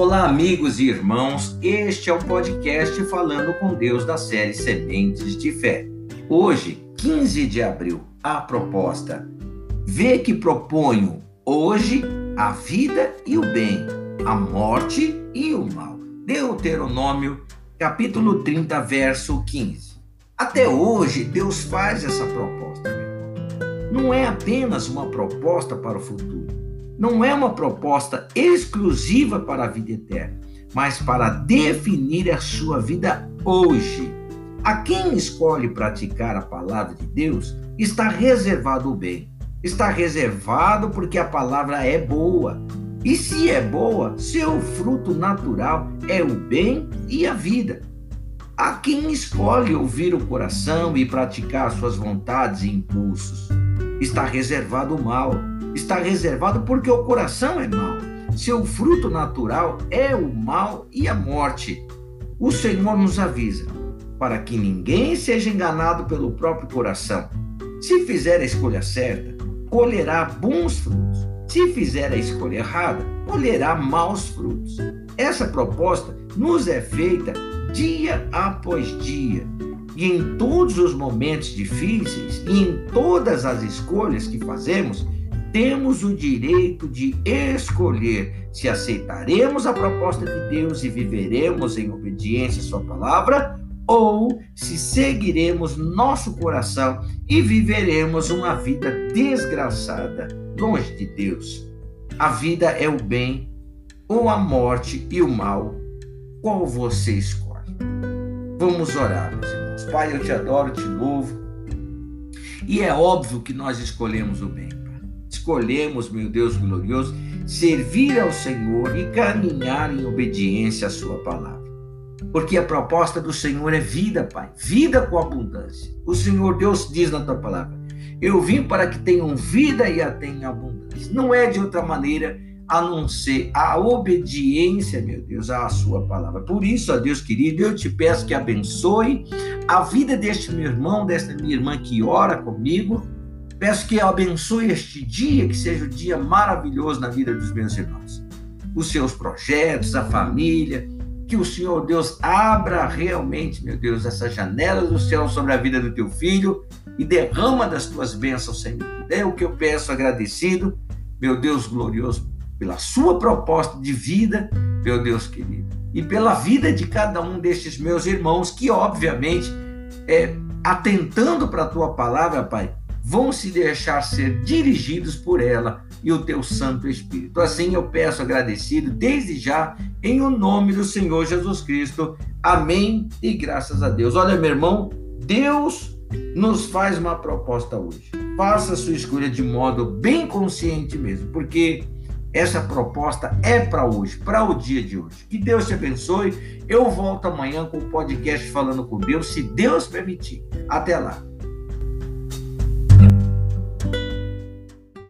Olá, amigos e irmãos. Este é o podcast Falando com Deus da série Sementes de Fé. Hoje, 15 de abril, a proposta: Vê que proponho hoje a vida e o bem, a morte e o mal. Deuteronômio, capítulo 30, verso 15. Até hoje, Deus faz essa proposta. Não é apenas uma proposta para o futuro não é uma proposta exclusiva para a vida eterna, mas para definir a sua vida hoje. A quem escolhe praticar a palavra de Deus está reservado o bem. Está reservado porque a palavra é boa. E se é boa, seu fruto natural é o bem e a vida. A quem escolhe ouvir o coração e praticar suas vontades e impulsos, está reservado o mal está reservado porque o coração é mau. Seu fruto natural é o mal e a morte. O Senhor nos avisa para que ninguém seja enganado pelo próprio coração. Se fizer a escolha certa, colherá bons frutos. Se fizer a escolha errada, colherá maus frutos. Essa proposta nos é feita dia após dia. E em todos os momentos difíceis e em todas as escolhas que fazemos, temos o direito de escolher se aceitaremos a proposta de Deus e viveremos em obediência à Sua palavra ou se seguiremos nosso coração e viveremos uma vida desgraçada longe de Deus. A vida é o bem ou a morte e o mal. Qual você escolhe? Vamos orar, meus irmãos. Pai, eu te adoro, te louvo. E é óbvio que nós escolhemos o bem escolhemos, meu Deus glorioso, servir ao Senhor e caminhar em obediência à Sua palavra. Porque a proposta do Senhor é vida, Pai, vida com abundância. O Senhor Deus diz na tua palavra: Eu vim para que tenham vida e a tenham abundância. Não é de outra maneira a não ser a obediência, meu Deus, à Sua palavra. Por isso, ó Deus querido, eu te peço que abençoe a vida deste meu irmão, desta minha irmã que ora comigo Peço que abençoe este dia, que seja um dia maravilhoso na vida dos meus irmãos. Os seus projetos, a família, que o Senhor Deus abra realmente, meu Deus, essa janela do céu sobre a vida do teu filho e derrama das tuas bênçãos, Senhor. É o que eu peço agradecido, meu Deus glorioso, pela sua proposta de vida, meu Deus querido, e pela vida de cada um destes meus irmãos que, obviamente, é, atentando para a tua palavra, Pai, vão se deixar ser dirigidos por ela e o teu Santo Espírito. Assim eu peço agradecido desde já, em o nome do Senhor Jesus Cristo. Amém e graças a Deus. Olha, meu irmão, Deus nos faz uma proposta hoje. Faça a sua escolha de modo bem consciente mesmo, porque essa proposta é para hoje, para o dia de hoje. Que Deus te abençoe. Eu volto amanhã com o podcast Falando com Deus, se Deus permitir. Até lá.